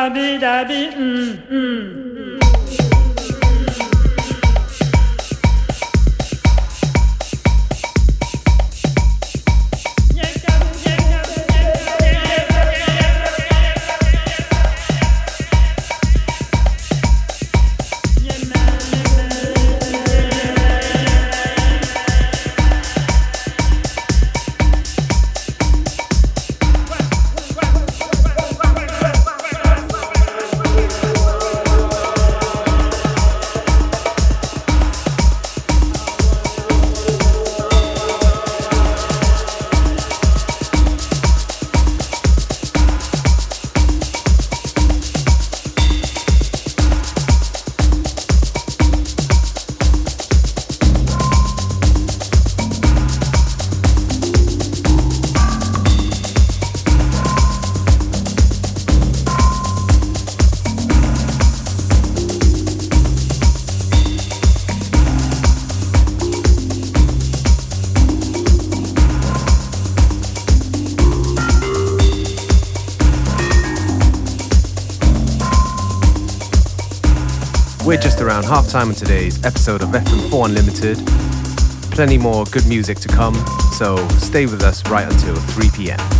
Dabby dabby, mm, mm. Around halftime on today's episode of FM4 Unlimited. Plenty more good music to come, so stay with us right until 3 p.m.